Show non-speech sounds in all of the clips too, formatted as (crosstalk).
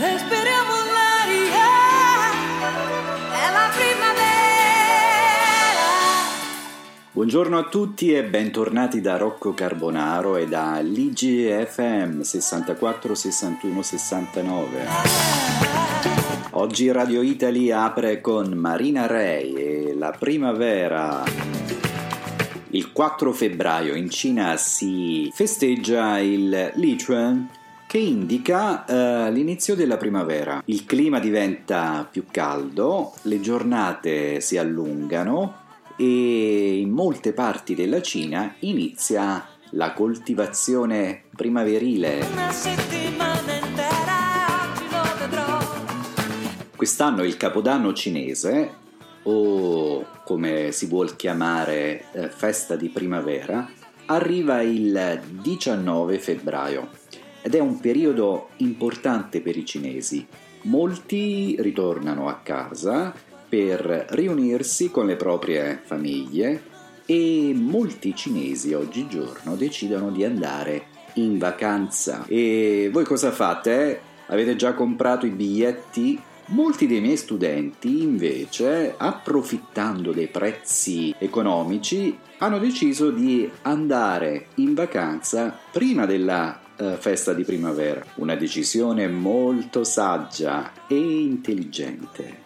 respiriamo l'aria, è la primavera. Buongiorno a tutti e bentornati da Rocco Carbonaro e da LIGFM 64 61 69. Oggi Radio Italy apre con Marina Ray e la primavera. Il 4 febbraio in Cina si festeggia il Lichuan che indica eh, l'inizio della primavera. Il clima diventa più caldo, le giornate si allungano e in molte parti della Cina inizia la coltivazione primaverile. Quest'anno il Capodanno cinese, o come si vuol chiamare eh, festa di primavera, arriva il 19 febbraio ed è un periodo importante per i cinesi. Molti ritornano a casa per riunirsi con le proprie famiglie e molti cinesi oggigiorno decidono di andare in vacanza. E voi cosa fate? Avete già comprato i biglietti? Molti dei miei studenti invece, approfittando dei prezzi economici, hanno deciso di andare in vacanza prima della eh, festa di primavera. Una decisione molto saggia e intelligente.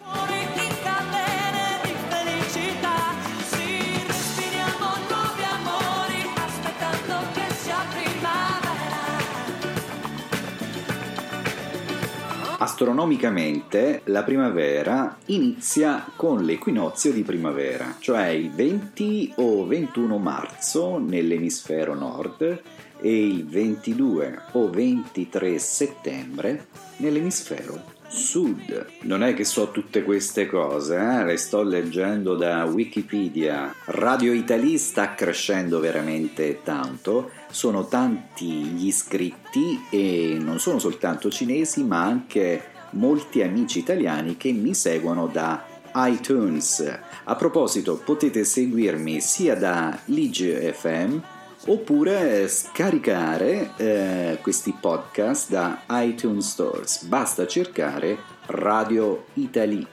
Astronomicamente la primavera inizia con l'equinozio di primavera, cioè il 20 o 21 marzo nell'emisfero nord e il 22 o 23 settembre nell'emisfero sud. Non è che so tutte queste cose, eh? le sto leggendo da Wikipedia. Radio Italy sta crescendo veramente tanto, sono tanti gli iscritti e non sono soltanto cinesi ma anche molti amici italiani che mi seguono da iTunes. A proposito, potete seguirmi sia da Lige FM oppure scaricare eh, questi podcast da iTunes Stores. Basta cercare Radio Italy.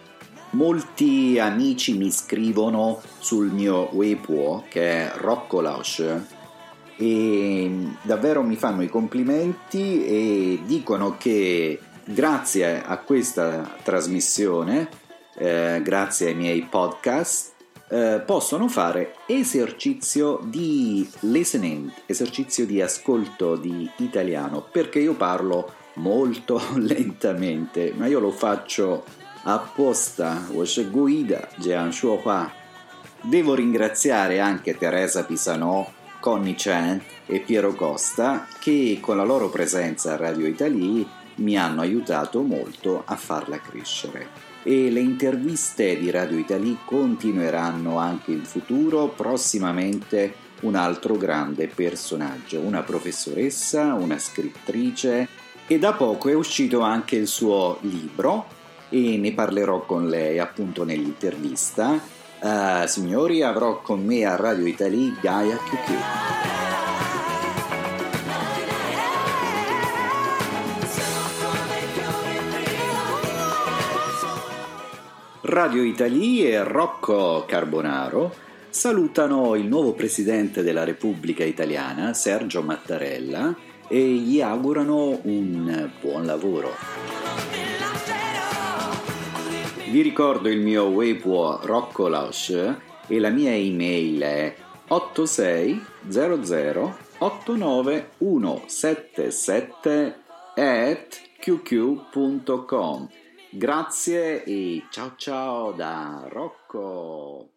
Molti amici mi scrivono sul mio Weibo che è Rocco Lausch e davvero mi fanno i complimenti e dicono che grazie a questa trasmissione, eh, grazie ai miei podcast, eh, possono fare esercizio di listening, esercizio di ascolto di italiano, perché io parlo molto (laughs) lentamente, ma io lo faccio apposta, guida, Jean Shuohua. Devo ringraziare anche Teresa Pisanò, Connie Chan e Piero Costa che con la loro presenza a Radio Italia mi hanno aiutato molto a farla crescere e le interviste di Radio Italy continueranno anche in futuro, prossimamente un altro grande personaggio, una professoressa, una scrittrice e da poco è uscito anche il suo libro e ne parlerò con lei appunto nell'intervista. Uh, signori, avrò con me a Radio Italy Gaia QQ. Radio Italy e Rocco Carbonaro salutano il nuovo presidente della Repubblica Italiana, Sergio Mattarella, e gli augurano un buon lavoro. Vi ricordo il mio Weibo Rocco Lausch e la mia email è 860089177 at qq.com Grazie e ciao ciao da Rocco.